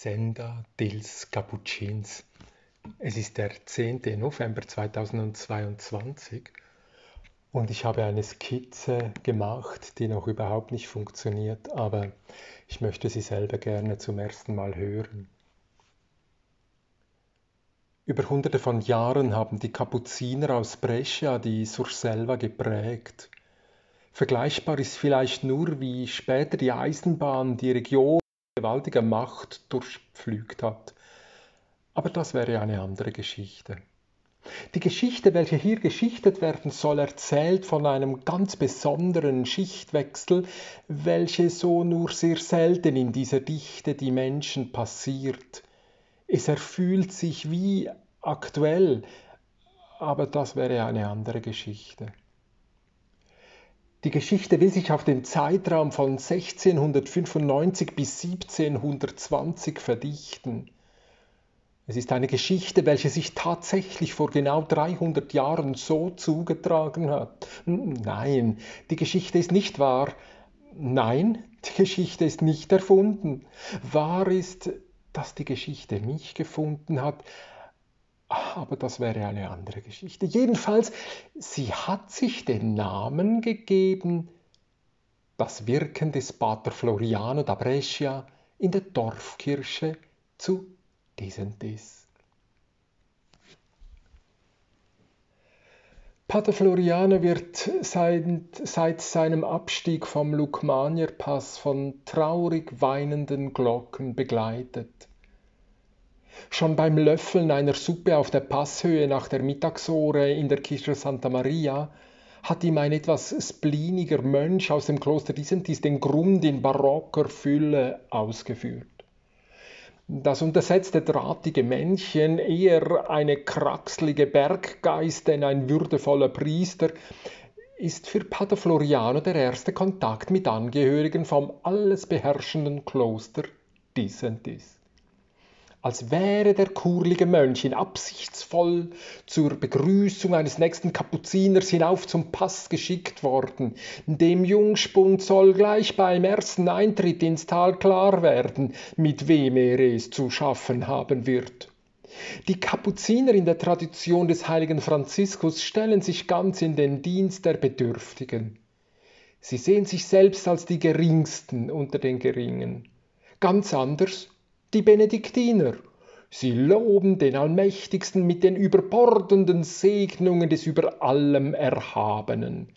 Senda Dils Cappuccins. Es ist der 10. November 2022 und ich habe eine Skizze gemacht, die noch überhaupt nicht funktioniert, aber ich möchte sie selber gerne zum ersten Mal hören. Über hunderte von Jahren haben die Kapuziner aus Brescia die Surselva geprägt. Vergleichbar ist vielleicht nur, wie später die Eisenbahn die Region gewaltiger Macht durchpflügt hat. Aber das wäre eine andere Geschichte. Die Geschichte, welche hier geschichtet werden soll, erzählt von einem ganz besonderen Schichtwechsel, welche so nur sehr selten in dieser Dichte die Menschen passiert. Es erfühlt sich wie aktuell, aber das wäre eine andere Geschichte. Die Geschichte will sich auf den Zeitraum von 1695 bis 1720 verdichten. Es ist eine Geschichte, welche sich tatsächlich vor genau 300 Jahren so zugetragen hat. Nein, die Geschichte ist nicht wahr. Nein, die Geschichte ist nicht erfunden. Wahr ist, dass die Geschichte mich gefunden hat, aber das wäre eine andere Geschichte. Jedenfalls, sie hat sich den Namen gegeben, das Wirken des Pater Floriano da Brescia in der Dorfkirche zu Disentis. Pater Floriano wird seit, seit seinem Abstieg vom Lukmanierpass von traurig weinenden Glocken begleitet. Schon beim Löffeln einer Suppe auf der Passhöhe nach der Mittagsore in der Kirche Santa Maria hat ihm ein etwas spleeniger Mönch aus dem Kloster Disentis den Grund in barocker Fülle ausgeführt. Das untersetzte drahtige Männchen, eher eine kraxlige Berggeist denn ein würdevoller Priester, ist für Pater Floriano der erste Kontakt mit Angehörigen vom alles beherrschenden Kloster Disentis als wäre der kurlige Mönch absichtsvoll zur Begrüßung eines nächsten Kapuziners hinauf zum Pass geschickt worden. Dem Jungspund soll gleich beim ersten Eintritt ins Tal klar werden, mit wem er es zu schaffen haben wird. Die Kapuziner in der Tradition des heiligen Franziskus stellen sich ganz in den Dienst der Bedürftigen. Sie sehen sich selbst als die Geringsten unter den Geringen. Ganz anders die Benediktiner. Sie loben den Allmächtigsten mit den überbordenden Segnungen des über allem Erhabenen.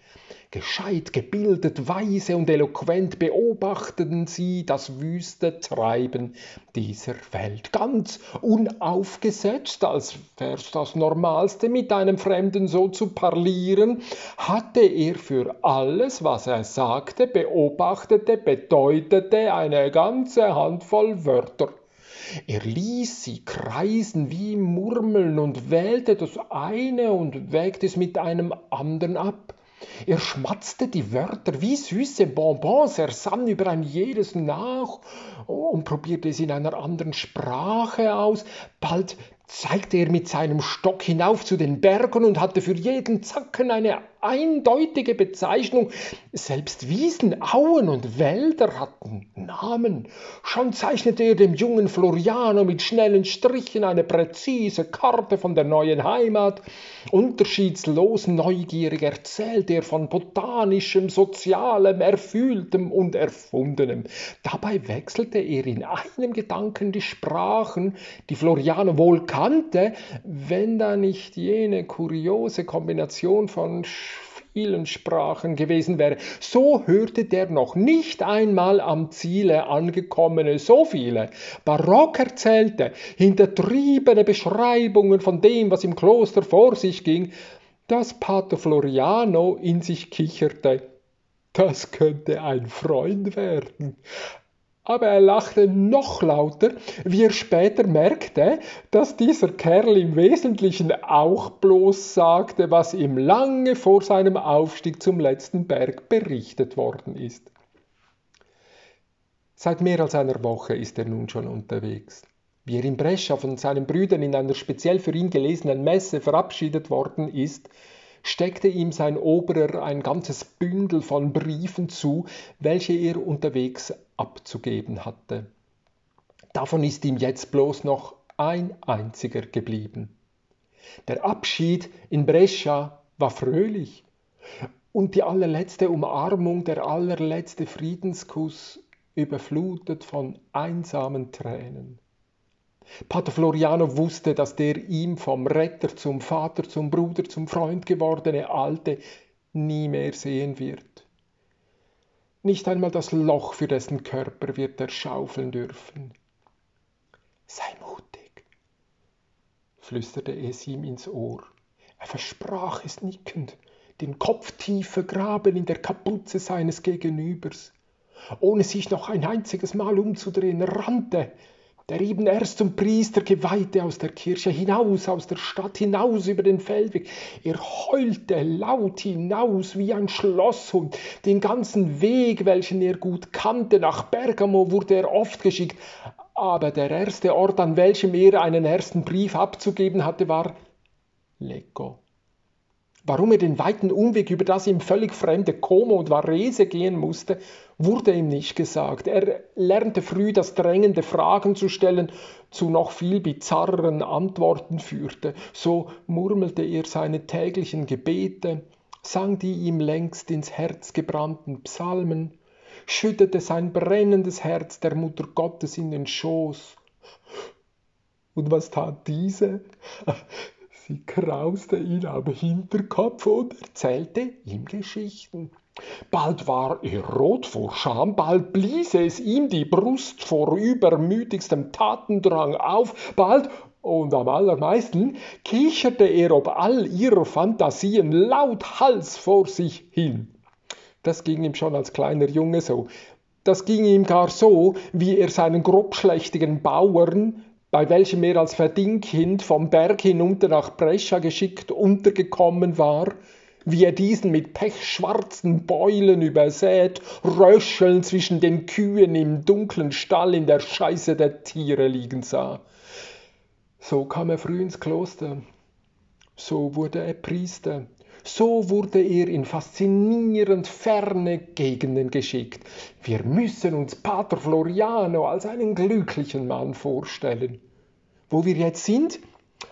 Gescheit, gebildet, weise und eloquent beobachteten sie das wüste Treiben dieser Welt, ganz unaufgesetzt, als wär's das Normalste, mit einem Fremden so zu parlieren, hatte er für alles, was er sagte, beobachtete, bedeutete eine ganze Handvoll Wörter. Er ließ sie kreisen wie Murmeln und wählte das eine und wägte es mit einem anderen ab. Er schmatzte die Wörter wie süße Bonbons, er sann über ein jedes nach und probierte es in einer anderen Sprache aus. Bald zeigte er mit seinem Stock hinauf zu den Bergen und hatte für jeden Zacken eine eindeutige Bezeichnung. Selbst Wiesen, Auen und Wälder hatten Namen. Schon zeichnete er dem jungen Floriano mit schnellen Strichen eine präzise Karte von der neuen Heimat. Unterschiedslos neugierig erzählte er von botanischem, sozialem, erfühltem und erfundenem. Dabei wechselte er in einem Gedanken die Sprachen, die Floriano wohl kannte, wenn da nicht jene kuriose Kombination von vielen Sprachen gewesen wäre, so hörte der noch nicht einmal am Ziele angekommene so viele. Barock erzählte, hintertriebene Beschreibungen von dem, was im Kloster vor sich ging, dass Pater Floriano in sich kicherte. Das könnte ein Freund werden aber er lachte noch lauter, wie er später merkte, dass dieser Kerl im Wesentlichen auch bloß sagte, was ihm lange vor seinem Aufstieg zum letzten Berg berichtet worden ist. Seit mehr als einer Woche ist er nun schon unterwegs. Wie er in Brescia von seinen Brüdern in einer speziell für ihn gelesenen Messe verabschiedet worden ist, steckte ihm sein Oberer ein ganzes Bündel von Briefen zu, welche er unterwegs abzugeben hatte. Davon ist ihm jetzt bloß noch ein einziger geblieben. Der Abschied in Brescia war fröhlich und die allerletzte Umarmung, der allerletzte Friedenskuss überflutet von einsamen Tränen. Pater Floriano wusste, dass der ihm vom Retter zum Vater, zum Bruder, zum Freund gewordene Alte nie mehr sehen wird. Nicht einmal das Loch für dessen Körper wird er schaufeln dürfen. Sei mutig, flüsterte es ihm ins Ohr. Er versprach es nickend, den Kopf tief vergraben in der Kapuze seines Gegenübers. Ohne sich noch ein einziges Mal umzudrehen, rannte der eben erst zum Priester geweihte aus der Kirche hinaus, aus der Stadt hinaus über den Feldweg. Er heulte laut hinaus wie ein Schlosshund. Den ganzen Weg, welchen er gut kannte, nach Bergamo wurde er oft geschickt. Aber der erste Ort, an welchem er einen ersten Brief abzugeben hatte, war Lecco. Warum er den weiten Umweg über das ihm völlig fremde Como und Varese gehen musste, wurde ihm nicht gesagt. Er lernte früh das drängende Fragen zu stellen, zu noch viel bizarreren Antworten führte. So murmelte er seine täglichen Gebete, sang die ihm längst ins Herz gebrannten Psalmen, schüttete sein brennendes Herz der Mutter Gottes in den Schoß. Und was tat diese? Sie krauste ihn am Hinterkopf und erzählte ihm Geschichten. Bald war er rot vor Scham, bald blies es ihm die Brust vor übermütigstem Tatendrang auf, bald und am allermeisten kicherte er ob all ihrer Fantasien lauthals vor sich hin. Das ging ihm schon als kleiner Junge so. Das ging ihm gar so, wie er seinen grobschlächtigen Bauern bei welchem er als Verdingkind vom Berg hinunter nach Brescia geschickt untergekommen war, wie er diesen mit pechschwarzen Beulen übersät, röcheln zwischen den Kühen im dunklen Stall in der Scheiße der Tiere liegen sah. So kam er früh ins Kloster, so wurde er Priester, so wurde er in faszinierend ferne Gegenden geschickt. Wir müssen uns Pater Floriano als einen glücklichen Mann vorstellen. Wo wir jetzt sind?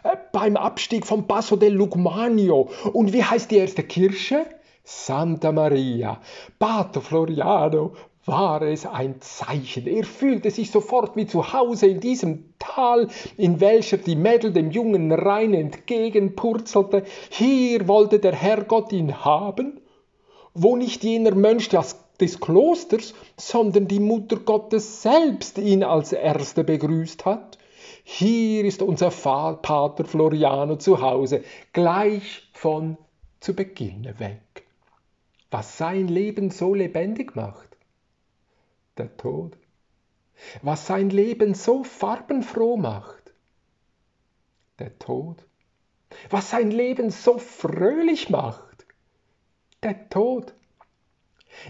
Äh, beim Abstieg vom Passo del Lugmanio. Und wie heißt die erste Kirche? Santa Maria. Pater Floriano war es ein Zeichen. Er fühlte sich sofort wie zu Hause in diesem Tal, in welcher die Mädel dem jungen Rhein entgegenpurzelte. Hier wollte der Herrgott ihn haben, wo nicht jener Mönch des Klosters, sondern die Mutter Gottes selbst ihn als Erste begrüßt hat. Hier ist unser Pater Floriano zu Hause, gleich von zu Beginn weg. Was sein Leben so lebendig macht der Tod. Was sein Leben so farbenfroh macht, der Tod. Was sein Leben so fröhlich macht, der Tod.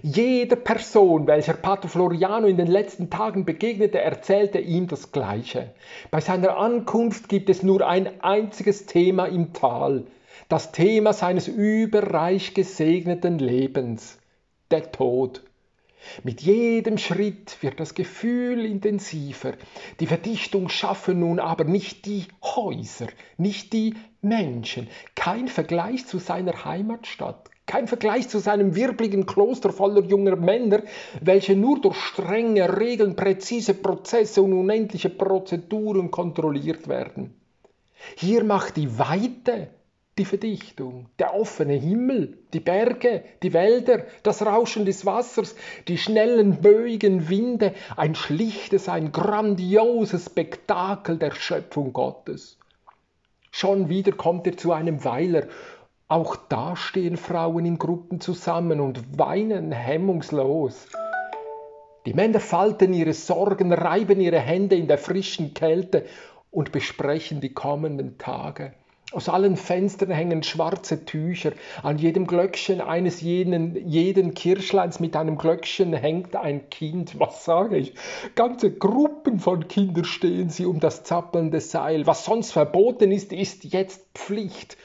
Jede Person, welcher Pater Floriano in den letzten Tagen begegnete, erzählte ihm das Gleiche. Bei seiner Ankunft gibt es nur ein einziges Thema im Tal, das Thema seines überreich gesegneten Lebens, der Tod. Mit jedem Schritt wird das Gefühl intensiver. Die Verdichtung schaffen nun aber nicht die Häuser, nicht die Menschen. Kein Vergleich zu seiner Heimatstadt, kein Vergleich zu seinem wirbligen Kloster voller junger Männer, welche nur durch strenge Regeln, präzise Prozesse und unendliche Prozeduren kontrolliert werden. Hier macht die Weite die Verdichtung, der offene Himmel, die Berge, die Wälder, das Rauschen des Wassers, die schnellen, böigen Winde, ein schlichtes, ein grandioses Spektakel der Schöpfung Gottes. Schon wieder kommt er zu einem Weiler. Auch da stehen Frauen in Gruppen zusammen und weinen hemmungslos. Die Männer falten ihre Sorgen, reiben ihre Hände in der frischen Kälte und besprechen die kommenden Tage. Aus allen Fenstern hängen schwarze Tücher. An jedem Glöckchen eines jeden, jeden Kirschleins mit einem Glöckchen hängt ein Kind. Was sage ich? Ganze Gruppen von Kindern stehen sie um das zappelnde Seil. Was sonst verboten ist, ist jetzt Pflicht.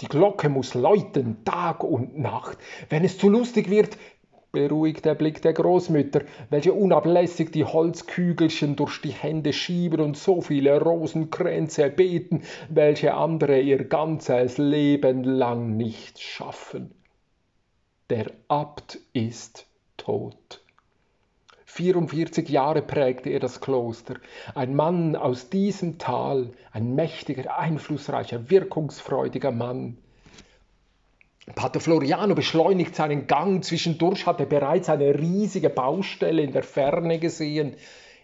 Die Glocke muss läuten, Tag und Nacht. Wenn es zu lustig wird, beruhigt der Blick der Großmütter, welche unablässig die Holzkügelchen durch die Hände schieben und so viele Rosenkränze beten, welche andere ihr ganzes Leben lang nicht schaffen. Der Abt ist tot. 44 Jahre prägte er das Kloster. Ein Mann aus diesem Tal, ein mächtiger, einflussreicher, wirkungsfreudiger Mann. Pater Floriano beschleunigt seinen Gang. Zwischendurch hat er bereits eine riesige Baustelle in der Ferne gesehen.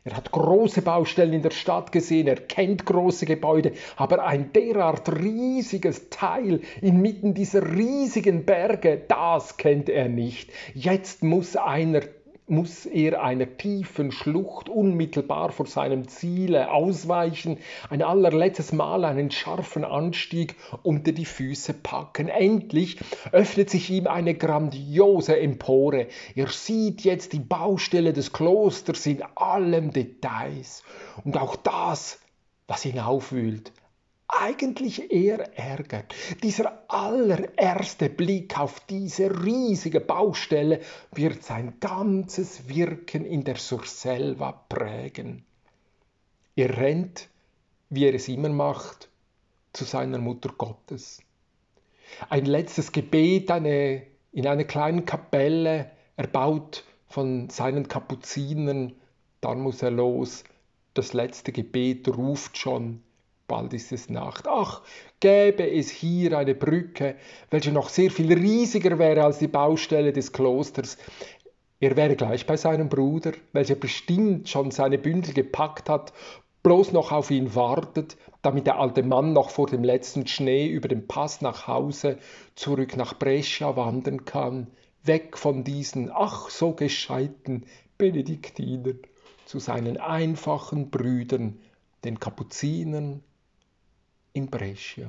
Er hat große Baustellen in der Stadt gesehen, er kennt große Gebäude, aber ein derart riesiges Teil inmitten dieser riesigen Berge, das kennt er nicht. Jetzt muss einer muss er einer tiefen Schlucht unmittelbar vor seinem Ziele ausweichen, ein allerletztes Mal einen scharfen Anstieg unter die Füße packen. Endlich öffnet sich ihm eine grandiose Empore. Er sieht jetzt die Baustelle des Klosters in allen Details und auch das, was ihn aufwühlt, eigentlich eher ärgert. Dieser allererste Blick auf diese riesige Baustelle wird sein ganzes Wirken in der Surselva prägen. Er rennt, wie er es immer macht, zu seiner Mutter Gottes. Ein letztes Gebet eine, in einer kleinen Kapelle, erbaut von seinen Kapuzinern, dann muss er los. Das letzte Gebet ruft schon bald ist es Nacht. Ach, gäbe es hier eine Brücke, welche noch sehr viel riesiger wäre als die Baustelle des Klosters. Er wäre gleich bei seinem Bruder, welcher bestimmt schon seine Bündel gepackt hat, bloß noch auf ihn wartet, damit der alte Mann noch vor dem letzten Schnee über den Pass nach Hause zurück nach Brescia wandern kann, weg von diesen ach so gescheiten Benediktinern zu seinen einfachen Brüdern, den Kapuzinern in Brescia.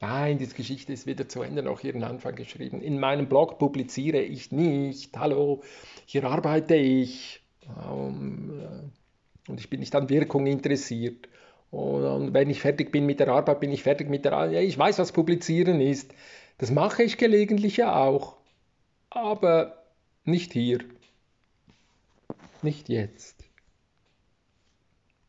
Nein, diese Geschichte ist weder zu Ende noch ihren Anfang geschrieben. In meinem Blog publiziere ich nicht. Hallo, hier arbeite ich. Ähm, äh, und ich bin nicht an Wirkung interessiert. Und wenn ich fertig bin mit der Arbeit, bin ich fertig mit der Arbeit. Ja, ich weiß, was publizieren ist. Das mache ich gelegentlich ja auch. Aber nicht hier. Nicht jetzt.